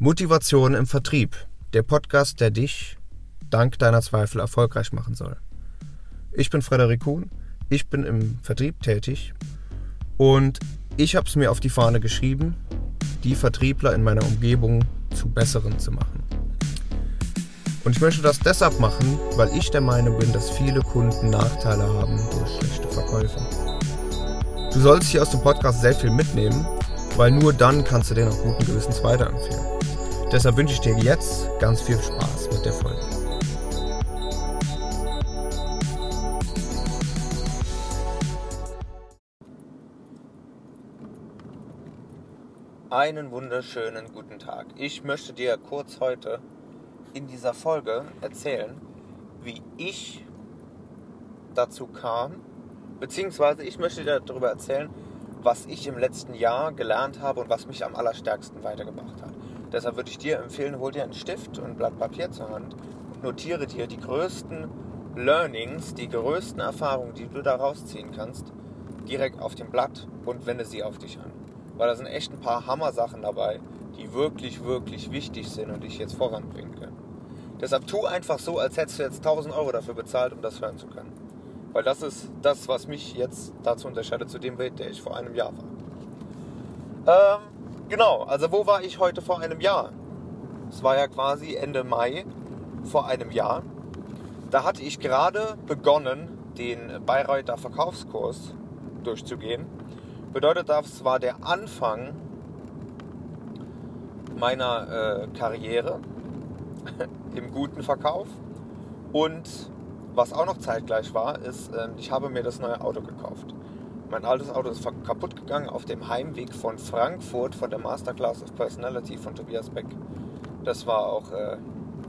Motivation im Vertrieb. Der Podcast, der dich dank deiner Zweifel erfolgreich machen soll. Ich bin Frederik Kuhn, ich bin im Vertrieb tätig und ich habe es mir auf die Fahne geschrieben, die Vertriebler in meiner Umgebung zu besseren zu machen. Und ich möchte das deshalb machen, weil ich der Meinung bin, dass viele Kunden Nachteile haben durch schlechte Verkäufe. Du sollst hier aus dem Podcast sehr viel mitnehmen, weil nur dann kannst du den auch guten Gewissens weiterempfehlen. Deshalb wünsche ich dir jetzt ganz viel Spaß mit der Folge. Einen wunderschönen guten Tag. Ich möchte dir kurz heute in dieser Folge erzählen, wie ich dazu kam, beziehungsweise ich möchte dir darüber erzählen, was ich im letzten Jahr gelernt habe und was mich am allerstärksten weitergebracht hat. Deshalb würde ich dir empfehlen, hol dir einen Stift und ein Blatt Papier zur Hand und notiere dir die größten Learnings, die größten Erfahrungen, die du da rausziehen kannst, direkt auf dem Blatt und wende sie auf dich an. Weil da sind echt ein paar Hammer-Sachen dabei, die wirklich, wirklich wichtig sind und dich jetzt voranbringen können. Deshalb tu einfach so, als hättest du jetzt 1000 Euro dafür bezahlt, um das hören zu können. Weil das ist das, was mich jetzt dazu unterscheidet zu dem Welt, der ich vor einem Jahr war. Ähm, genau, also wo war ich heute vor einem Jahr? Es war ja quasi Ende Mai vor einem Jahr. Da hatte ich gerade begonnen, den Bayreuther Verkaufskurs durchzugehen. Bedeutet, das war der Anfang meiner äh, Karriere im guten Verkauf. Und was auch noch zeitgleich war, ist, äh, ich habe mir das neue Auto gekauft. Mein altes Auto ist kaputt gegangen auf dem Heimweg von Frankfurt von der Masterclass of Personality von Tobias Beck. Das war auch äh,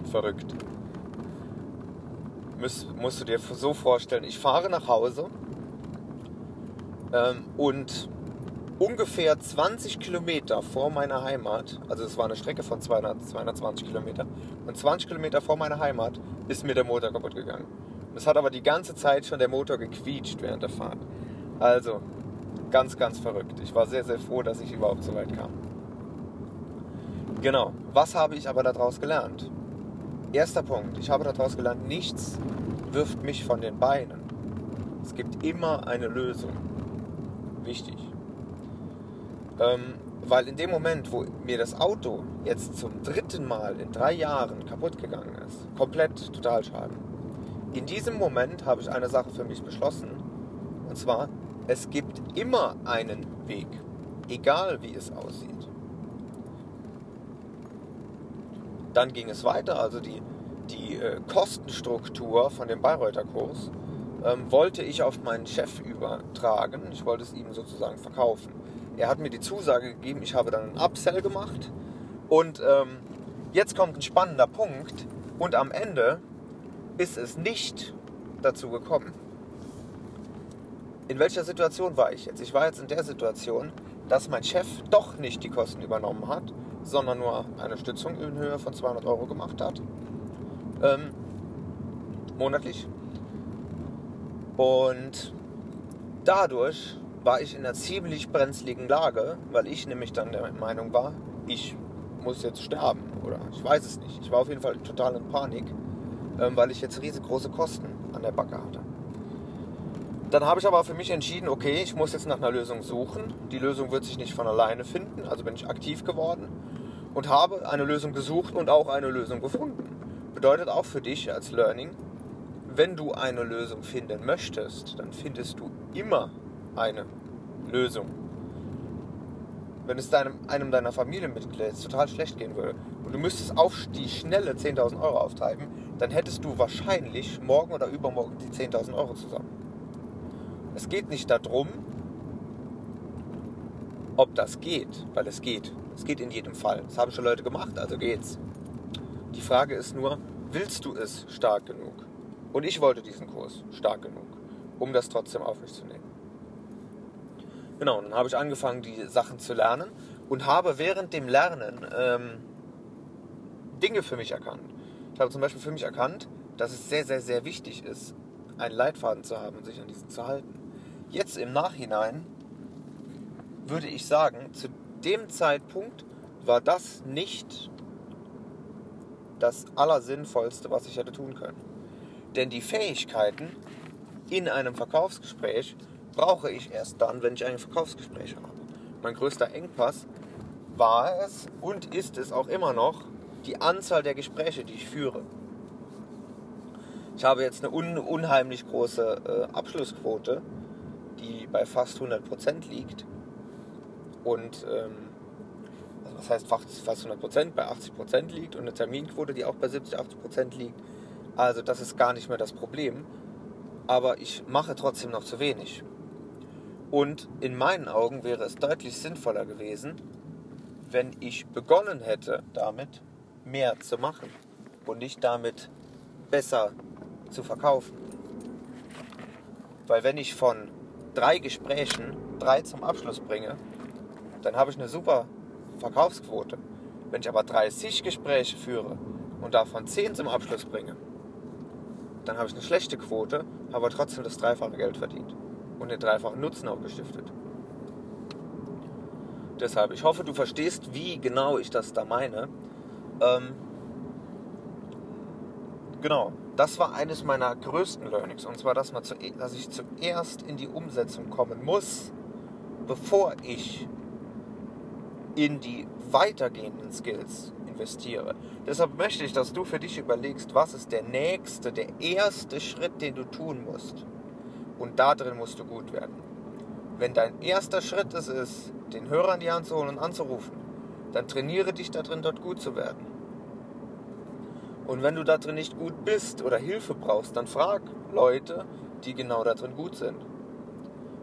verrückt. Muss, musst du dir so vorstellen, ich fahre nach Hause ähm, und ungefähr 20 Kilometer vor meiner Heimat, also es war eine Strecke von 200, 220 Kilometer, und 20 Kilometer vor meiner Heimat ist mir der Motor kaputt gegangen. Es hat aber die ganze Zeit schon der Motor gequietscht während der Fahrt. Also, ganz, ganz verrückt. Ich war sehr, sehr froh, dass ich überhaupt so weit kam. Genau. Was habe ich aber daraus gelernt? Erster Punkt. Ich habe daraus gelernt, nichts wirft mich von den Beinen. Es gibt immer eine Lösung. Wichtig. Ähm, weil in dem Moment, wo mir das Auto jetzt zum dritten Mal in drei Jahren kaputt gegangen ist, komplett Totalschaden, in diesem Moment habe ich eine Sache für mich beschlossen. Und zwar, es gibt immer einen Weg, egal wie es aussieht. Dann ging es weiter, also die, die äh, Kostenstruktur von dem Bayreuther Kurs ähm, wollte ich auf meinen Chef übertragen. Ich wollte es ihm sozusagen verkaufen. Er hat mir die Zusage gegeben, ich habe dann einen Upsell gemacht. Und ähm, jetzt kommt ein spannender Punkt. Und am Ende ist es nicht dazu gekommen. In welcher Situation war ich jetzt? Ich war jetzt in der Situation, dass mein Chef doch nicht die Kosten übernommen hat, sondern nur eine Stützung in Höhe von 200 Euro gemacht hat. Ähm, monatlich. Und dadurch war ich in einer ziemlich brenzligen Lage, weil ich nämlich dann der Meinung war, ich muss jetzt sterben oder ich weiß es nicht. Ich war auf jeden Fall total in Panik, ähm, weil ich jetzt riesengroße Kosten an der Backe hatte. Dann habe ich aber für mich entschieden, okay, ich muss jetzt nach einer Lösung suchen. Die Lösung wird sich nicht von alleine finden, also bin ich aktiv geworden und habe eine Lösung gesucht und auch eine Lösung gefunden. Bedeutet auch für dich als Learning, wenn du eine Lösung finden möchtest, dann findest du immer eine Lösung. Wenn es deinem, einem deiner Familienmitglieder total schlecht gehen würde und du müsstest auf die schnelle 10.000 Euro auftreiben, dann hättest du wahrscheinlich morgen oder übermorgen die 10.000 Euro zusammen. Es geht nicht darum, ob das geht, weil es geht. Es geht in jedem Fall. Das haben schon Leute gemacht, also geht's. Die Frage ist nur, willst du es stark genug? Und ich wollte diesen Kurs stark genug, um das trotzdem auf mich zu nehmen. Genau, dann habe ich angefangen, die Sachen zu lernen und habe während dem Lernen ähm, Dinge für mich erkannt. Ich habe zum Beispiel für mich erkannt, dass es sehr, sehr, sehr wichtig ist, einen Leitfaden zu haben und sich an diesen zu halten. Jetzt im Nachhinein würde ich sagen, zu dem Zeitpunkt war das nicht das Allersinnvollste, was ich hätte tun können. Denn die Fähigkeiten in einem Verkaufsgespräch brauche ich erst dann, wenn ich ein Verkaufsgespräch habe. Mein größter Engpass war es und ist es auch immer noch die Anzahl der Gespräche, die ich führe. Ich habe jetzt eine un unheimlich große äh, Abschlussquote, die bei fast 100% liegt. Und ähm, also was heißt fast 100%, bei 80% liegt und eine Terminquote, die auch bei 70, 80% liegt. Also das ist gar nicht mehr das Problem. Aber ich mache trotzdem noch zu wenig. Und in meinen Augen wäre es deutlich sinnvoller gewesen, wenn ich begonnen hätte, damit mehr zu machen und nicht damit besser zu verkaufen. Weil wenn ich von drei Gesprächen drei zum Abschluss bringe, dann habe ich eine super Verkaufsquote. Wenn ich aber 30 Gespräche führe und davon 10 zum Abschluss bringe, dann habe ich eine schlechte Quote, aber trotzdem das dreifache Geld verdient und den dreifachen Nutzen auch gestiftet. Deshalb, ich hoffe, du verstehst, wie genau ich das da meine. Ähm, genau, das war eines meiner größten Learnings. Und zwar, dass, man zu, dass ich zuerst in die Umsetzung kommen muss, bevor ich in die weitergehenden Skills investiere. Deshalb möchte ich, dass du für dich überlegst, was ist der nächste, der erste Schritt, den du tun musst. Und da drin musst du gut werden. Wenn dein erster Schritt es ist, den Hörer in die Hand zu holen und anzurufen, dann trainiere dich da drin, dort gut zu werden. Und wenn du da drin nicht gut bist oder Hilfe brauchst, dann frag Leute, die genau da drin gut sind.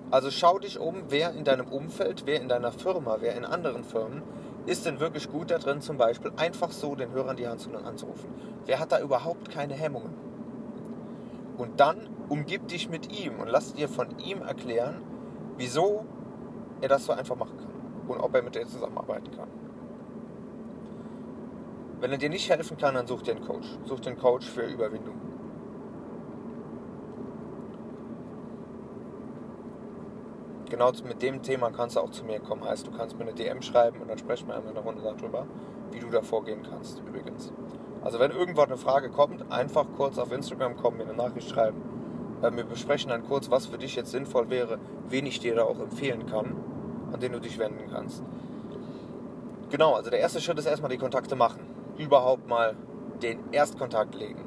Also schau dich um, wer in deinem Umfeld, wer in deiner Firma, wer in anderen Firmen ist denn wirklich gut da drin, zum Beispiel einfach so den Hörer in die Hand zu anzurufen. Wer hat da überhaupt keine Hemmungen? Und dann umgib dich mit ihm und lass dir von ihm erklären, wieso er das so einfach machen kann und ob er mit dir zusammenarbeiten kann. Wenn er dir nicht helfen kann, dann such dir einen Coach. Such dir einen Coach für Überwindung. Genau mit dem Thema kannst du auch zu mir kommen. Heißt, du kannst mir eine DM schreiben und dann sprechen wir einmal eine Runde darüber, wie du da vorgehen kannst, übrigens. Also wenn irgendwann eine Frage kommt, einfach kurz auf Instagram kommen, mir eine Nachricht schreiben äh, wir besprechen dann kurz, was für dich jetzt sinnvoll wäre, wen ich dir da auch empfehlen kann, an den du dich wenden kannst. Genau, also der erste Schritt ist erstmal die Kontakte machen. Überhaupt mal den Erstkontakt legen.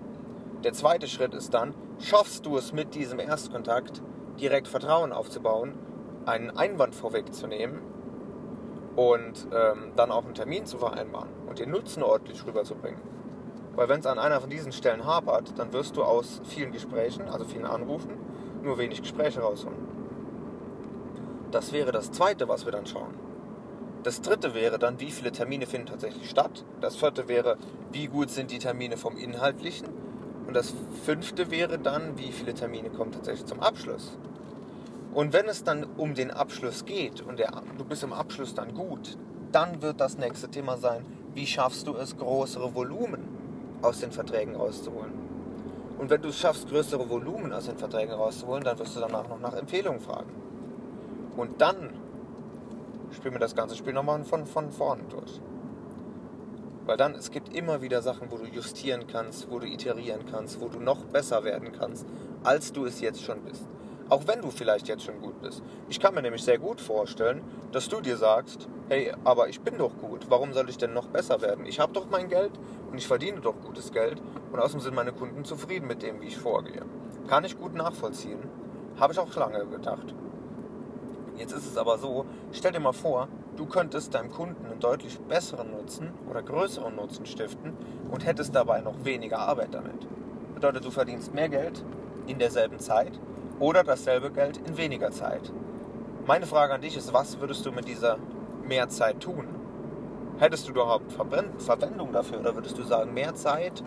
Der zweite Schritt ist dann, schaffst du es mit diesem Erstkontakt direkt Vertrauen aufzubauen, einen Einwand vorwegzunehmen und ähm, dann auch einen Termin zu vereinbaren und den Nutzen ordentlich rüberzubringen. Weil wenn es an einer von diesen Stellen hapert, dann wirst du aus vielen Gesprächen, also vielen Anrufen, nur wenig Gespräche rausholen. Das wäre das Zweite, was wir dann schauen. Das Dritte wäre dann, wie viele Termine finden tatsächlich statt. Das Vierte wäre, wie gut sind die Termine vom Inhaltlichen. Und das Fünfte wäre dann, wie viele Termine kommen tatsächlich zum Abschluss. Und wenn es dann um den Abschluss geht und der, du bist im Abschluss dann gut, dann wird das nächste Thema sein, wie schaffst du es, größere Volumen aus den Verträgen rauszuholen. Und wenn du es schaffst, größere Volumen aus den Verträgen rauszuholen, dann wirst du danach noch nach Empfehlungen fragen. Und dann spielen wir das ganze Spiel nochmal von, von vorne durch. Weil dann, es gibt immer wieder Sachen, wo du justieren kannst, wo du iterieren kannst, wo du noch besser werden kannst, als du es jetzt schon bist. Auch wenn du vielleicht jetzt schon gut bist. Ich kann mir nämlich sehr gut vorstellen, dass du dir sagst, hey, aber ich bin doch gut, warum soll ich denn noch besser werden? Ich habe doch mein Geld und ich verdiene doch gutes Geld und außerdem sind meine Kunden zufrieden mit dem, wie ich vorgehe. Kann ich gut nachvollziehen, habe ich auch lange gedacht. Jetzt ist es aber so, stell dir mal vor, du könntest deinem Kunden einen deutlich besseren Nutzen oder größeren Nutzen stiften und hättest dabei noch weniger Arbeit damit. Bedeutet, du verdienst mehr Geld in derselben Zeit oder dasselbe Geld in weniger Zeit. Meine Frage an dich ist, was würdest du mit dieser mehr Zeit tun? Hättest du überhaupt Verwendung dafür oder würdest du sagen, mehr Zeit?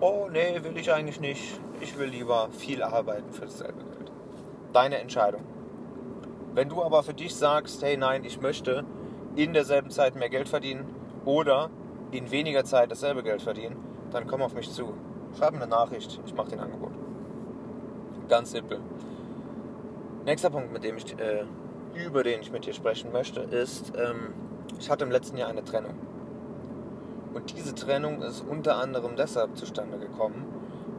Oh, nee, will ich eigentlich nicht. Ich will lieber viel arbeiten für dasselbe Geld. Deine Entscheidung. Wenn du aber für dich sagst, hey, nein, ich möchte in derselben Zeit mehr Geld verdienen oder in weniger Zeit dasselbe Geld verdienen, dann komm auf mich zu. Schreib mir eine Nachricht, ich mache den Angebot. Ganz simpel. Nächster Punkt, mit dem ich, äh, über den ich mit dir sprechen möchte, ist, ähm, ich hatte im letzten Jahr eine Trennung. Und diese Trennung ist unter anderem deshalb zustande gekommen,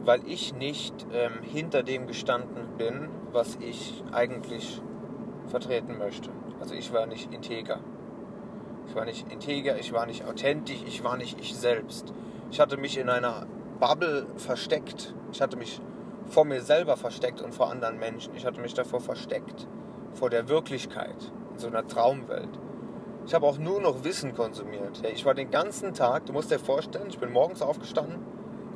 weil ich nicht ähm, hinter dem gestanden bin, was ich eigentlich vertreten möchte. Also ich war nicht integer. Ich war nicht integer, ich war nicht authentisch, ich war nicht ich selbst. Ich hatte mich in einer Bubble versteckt. Ich hatte mich vor mir selber versteckt und vor anderen Menschen. Ich hatte mich davor versteckt, vor der Wirklichkeit, in so einer Traumwelt. Ich habe auch nur noch Wissen konsumiert. Ich war den ganzen Tag, du musst dir vorstellen, ich bin morgens aufgestanden,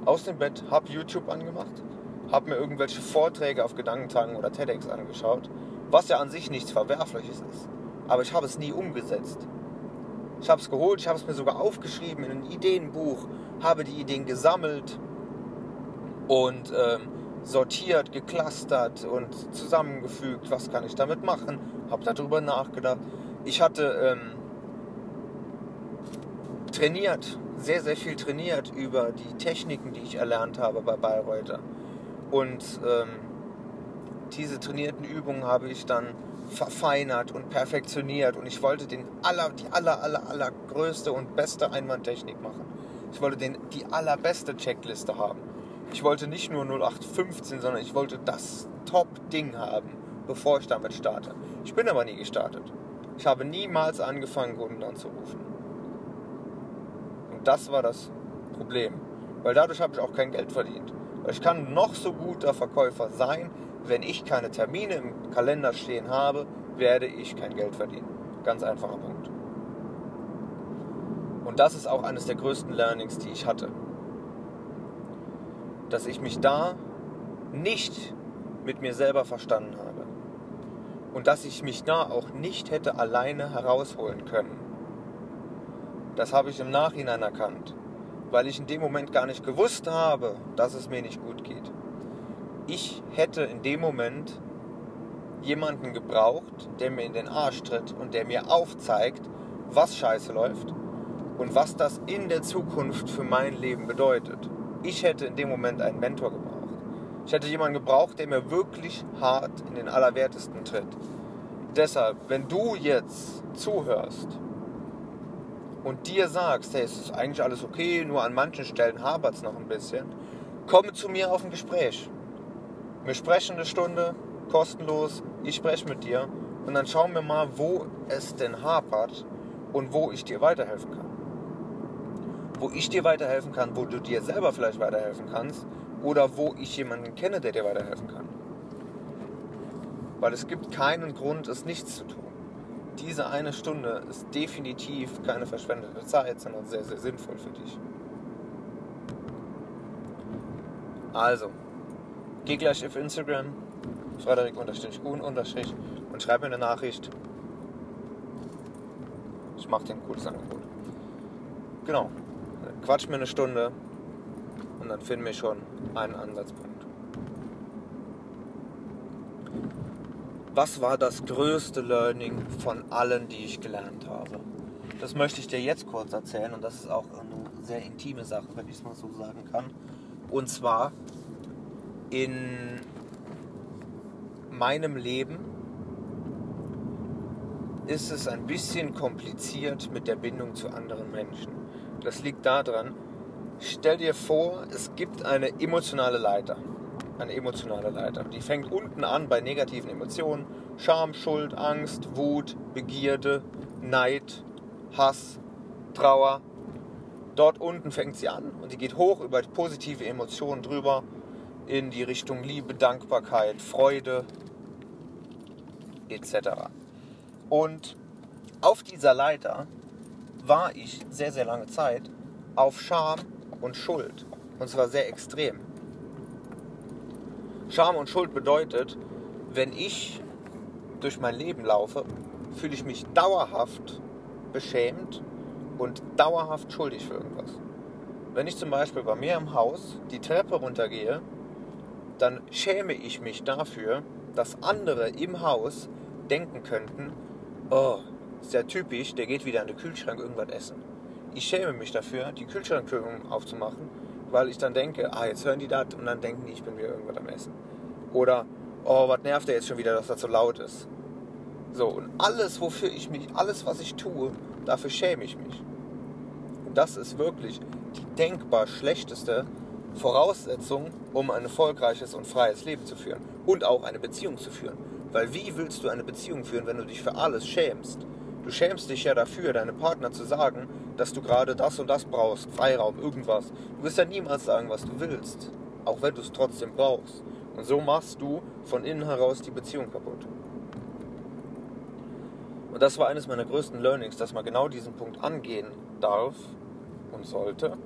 aus dem Bett, habe YouTube angemacht, habe mir irgendwelche Vorträge auf Gedankentagen oder TEDx angeschaut, was ja an sich nichts Verwerfliches ist. Aber ich habe es nie umgesetzt. Ich habe es geholt, ich habe es mir sogar aufgeschrieben in ein Ideenbuch, habe die Ideen gesammelt und ähm, sortiert, geklustert und zusammengefügt, was kann ich damit machen, habe darüber nachgedacht. Ich hatte ähm, trainiert, sehr, sehr viel trainiert über die Techniken, die ich erlernt habe bei Bayreuther. Und ähm, diese trainierten Übungen habe ich dann verfeinert und perfektioniert und ich wollte den aller, die aller, aller, aller größte und beste Einwandtechnik machen. Ich wollte den, die allerbeste Checkliste haben. Ich wollte nicht nur 0815, sondern ich wollte das Top-Ding haben, bevor ich damit starte. Ich bin aber nie gestartet. Ich habe niemals angefangen, Kunden anzurufen. Und das war das Problem. Weil dadurch habe ich auch kein Geld verdient. Ich kann noch so guter Verkäufer sein, wenn ich keine Termine im Kalender stehen habe, werde ich kein Geld verdienen. Ganz einfacher Punkt. Und das ist auch eines der größten Learnings, die ich hatte. Dass ich mich da nicht mit mir selber verstanden habe. Und dass ich mich da auch nicht hätte alleine herausholen können. Das habe ich im Nachhinein erkannt, weil ich in dem Moment gar nicht gewusst habe, dass es mir nicht gut geht ich hätte in dem Moment jemanden gebraucht, der mir in den Arsch tritt und der mir aufzeigt, was scheiße läuft und was das in der Zukunft für mein Leben bedeutet. Ich hätte in dem Moment einen Mentor gebraucht. Ich hätte jemanden gebraucht, der mir wirklich hart in den Allerwertesten tritt. Deshalb, wenn du jetzt zuhörst und dir sagst, hey, es ist eigentlich alles okay, nur an manchen Stellen hapert es noch ein bisschen, komme zu mir auf ein Gespräch. Wir sprechen eine Stunde, kostenlos. Ich spreche mit dir und dann schauen wir mal, wo es denn hapert und wo ich dir weiterhelfen kann. Wo ich dir weiterhelfen kann, wo du dir selber vielleicht weiterhelfen kannst oder wo ich jemanden kenne, der dir weiterhelfen kann. Weil es gibt keinen Grund, es nichts zu tun. Diese eine Stunde ist definitiv keine verschwendete Zeit, sondern sehr, sehr sinnvoll für dich. Also, Geh gleich auf Instagram, frederik-kuhn- und schreib mir eine Nachricht. Ich mache dir ein cooles Angebot. Genau. Quatsch mir eine Stunde und dann finden wir schon einen Ansatzpunkt. Was war das größte Learning von allen, die ich gelernt habe? Das möchte ich dir jetzt kurz erzählen und das ist auch eine sehr intime Sache, wenn ich es mal so sagen kann. Und zwar in meinem Leben ist es ein bisschen kompliziert mit der Bindung zu anderen Menschen. Das liegt daran, stell dir vor, es gibt eine emotionale Leiter. Eine emotionale Leiter. Die fängt unten an bei negativen Emotionen. Scham, Schuld, Angst, Wut, Begierde, Neid, Hass, Trauer. Dort unten fängt sie an und die geht hoch über positive Emotionen drüber in die Richtung Liebe, Dankbarkeit, Freude etc. Und auf dieser Leiter war ich sehr, sehr lange Zeit auf Scham und Schuld. Und zwar sehr extrem. Scham und Schuld bedeutet, wenn ich durch mein Leben laufe, fühle ich mich dauerhaft beschämt und dauerhaft schuldig für irgendwas. Wenn ich zum Beispiel bei mir im Haus die Treppe runtergehe dann schäme ich mich dafür, dass andere im Haus denken könnten, oh, ist ja typisch, der geht wieder in den Kühlschrank irgendwas essen. Ich schäme mich dafür, die Kühlschranktür aufzumachen, weil ich dann denke, ah, jetzt hören die das und dann denken die, ich bin wieder irgendwas am Essen. Oder, oh, was nervt der jetzt schon wieder, dass das so laut ist. So, und alles, wofür ich mich, alles, was ich tue, dafür schäme ich mich. das ist wirklich die denkbar schlechteste Voraussetzung, um ein erfolgreiches und freies Leben zu führen und auch eine Beziehung zu führen. Weil wie willst du eine Beziehung führen, wenn du dich für alles schämst? Du schämst dich ja dafür, deinem Partner zu sagen, dass du gerade das und das brauchst, Freiraum, irgendwas. Du wirst ja niemals sagen, was du willst, auch wenn du es trotzdem brauchst. Und so machst du von innen heraus die Beziehung kaputt. Und das war eines meiner größten Learnings, dass man genau diesen Punkt angehen darf und sollte,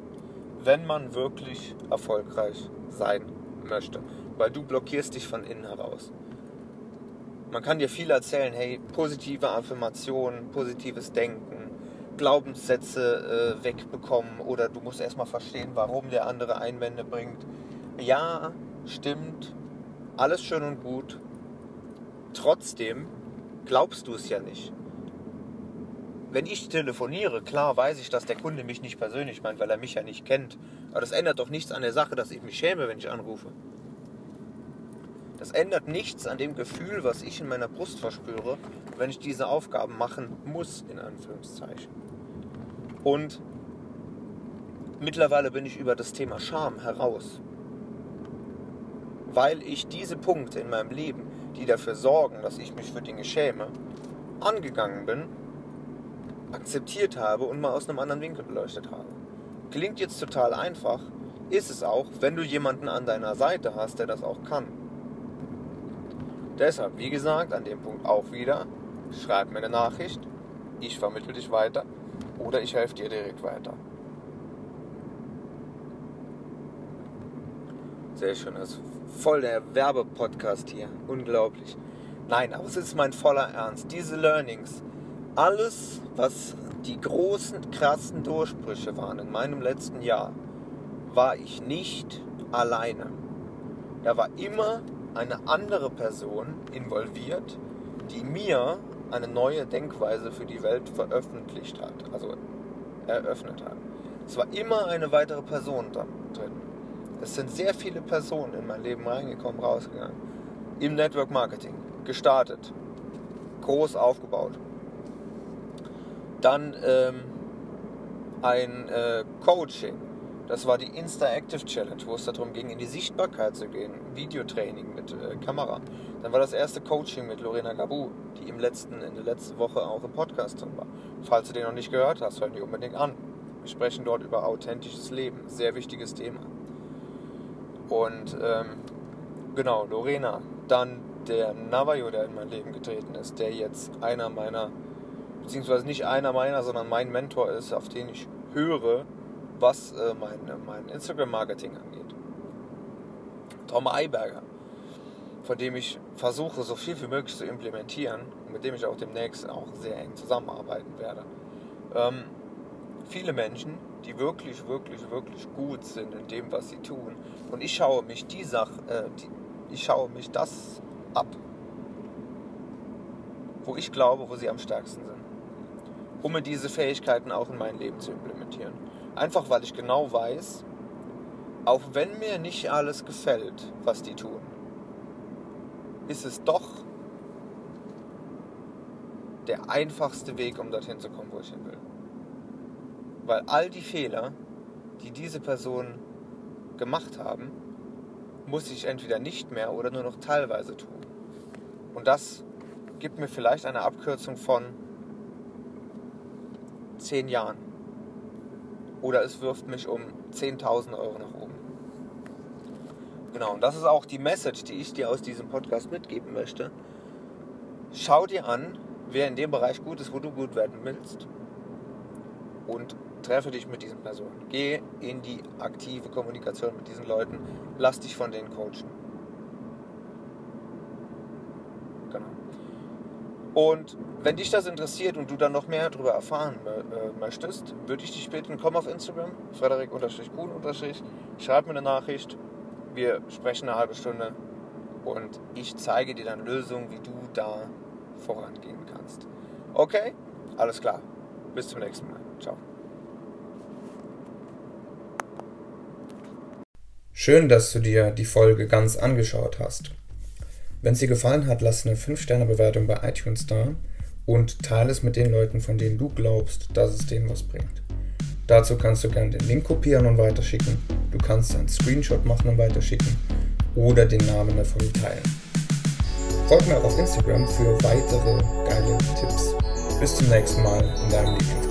wenn man wirklich erfolgreich sein möchte. Weil du blockierst dich von innen heraus. Man kann dir viel erzählen, hey, positive Affirmationen, positives Denken, Glaubenssätze äh, wegbekommen oder du musst erstmal verstehen, warum der andere Einwände bringt. Ja, stimmt, alles schön und gut. Trotzdem glaubst du es ja nicht. Wenn ich telefoniere, klar weiß ich, dass der Kunde mich nicht persönlich meint, weil er mich ja nicht kennt. Aber das ändert doch nichts an der Sache, dass ich mich schäme, wenn ich anrufe. Das ändert nichts an dem Gefühl, was ich in meiner Brust verspüre, wenn ich diese Aufgaben machen muss, in Anführungszeichen. Und mittlerweile bin ich über das Thema Scham heraus. Weil ich diese Punkte in meinem Leben, die dafür sorgen, dass ich mich für Dinge schäme, angegangen bin, akzeptiert habe und mal aus einem anderen Winkel beleuchtet habe. Klingt jetzt total einfach, ist es auch, wenn du jemanden an deiner Seite hast, der das auch kann. Deshalb, wie gesagt, an dem Punkt auch wieder, schreib mir eine Nachricht, ich vermittle dich weiter oder ich helfe dir direkt weiter. Sehr schön, das ist voll der Werbepodcast hier, unglaublich. Nein, aber es ist mein voller Ernst. Diese Learnings, alles, was die großen, krassen Durchbrüche waren in meinem letzten Jahr, war ich nicht alleine. Da war immer eine andere Person involviert, die mir eine neue Denkweise für die Welt veröffentlicht hat, also eröffnet hat. Es war immer eine weitere Person da drin. Es sind sehr viele Personen in mein Leben reingekommen, rausgegangen. Im Network Marketing. Gestartet. Groß aufgebaut. Dann ähm, ein äh, Coaching das war die Insta Active Challenge, wo es darum ging, in die Sichtbarkeit zu gehen. Videotraining mit äh, Kamera. Dann war das erste Coaching mit Lorena Gabu, die im letzten, in der letzten Woche auch im Podcast drin war. Falls du den noch nicht gehört hast, hör dir unbedingt an. Wir sprechen dort über authentisches Leben. Sehr wichtiges Thema. Und ähm, genau, Lorena. Dann der Navajo, der in mein Leben getreten ist, der jetzt einer meiner, beziehungsweise nicht einer meiner, sondern mein Mentor ist, auf den ich höre was äh, mein, mein Instagram-Marketing angeht. Tom Eiberger, von dem ich versuche, so viel wie möglich zu implementieren und mit dem ich auch demnächst auch sehr eng zusammenarbeiten werde. Ähm, viele Menschen, die wirklich, wirklich, wirklich gut sind in dem, was sie tun. Und ich schaue mich die Sache, äh, die, ich schaue mich das ab, wo ich glaube, wo sie am stärksten sind, um mir diese Fähigkeiten auch in mein Leben zu implementieren. Einfach weil ich genau weiß, auch wenn mir nicht alles gefällt, was die tun, ist es doch der einfachste Weg, um dorthin zu kommen, wo ich hin will. Weil all die Fehler, die diese Personen gemacht haben, muss ich entweder nicht mehr oder nur noch teilweise tun. Und das gibt mir vielleicht eine Abkürzung von zehn Jahren oder es wirft mich um 10.000 Euro nach oben. Genau, und das ist auch die Message, die ich dir aus diesem Podcast mitgeben möchte. Schau dir an, wer in dem Bereich gut ist, wo du gut werden willst. Und treffe dich mit diesen Personen. Geh in die aktive Kommunikation mit diesen Leuten. Lass dich von denen coachen. Und wenn dich das interessiert und du dann noch mehr darüber erfahren äh, möchtest, würde ich dich bitten, komm auf Instagram, frederik-kuhn- schreib mir eine Nachricht, wir sprechen eine halbe Stunde und ich zeige dir dann Lösungen, wie du da vorangehen kannst. Okay? Alles klar. Bis zum nächsten Mal. Ciao. Schön, dass du dir die Folge ganz angeschaut hast. Wenn es dir gefallen hat, lass eine 5-Sterne-Bewertung bei iTunes da und teile es mit den Leuten, von denen du glaubst, dass es denen was bringt. Dazu kannst du gerne den Link kopieren und weiterschicken. Du kannst einen Screenshot machen und weiterschicken oder den Namen Folge teilen. Folg mir auch auf Instagram für weitere geile Tipps. Bis zum nächsten Mal in deinem Lieblingspodcast.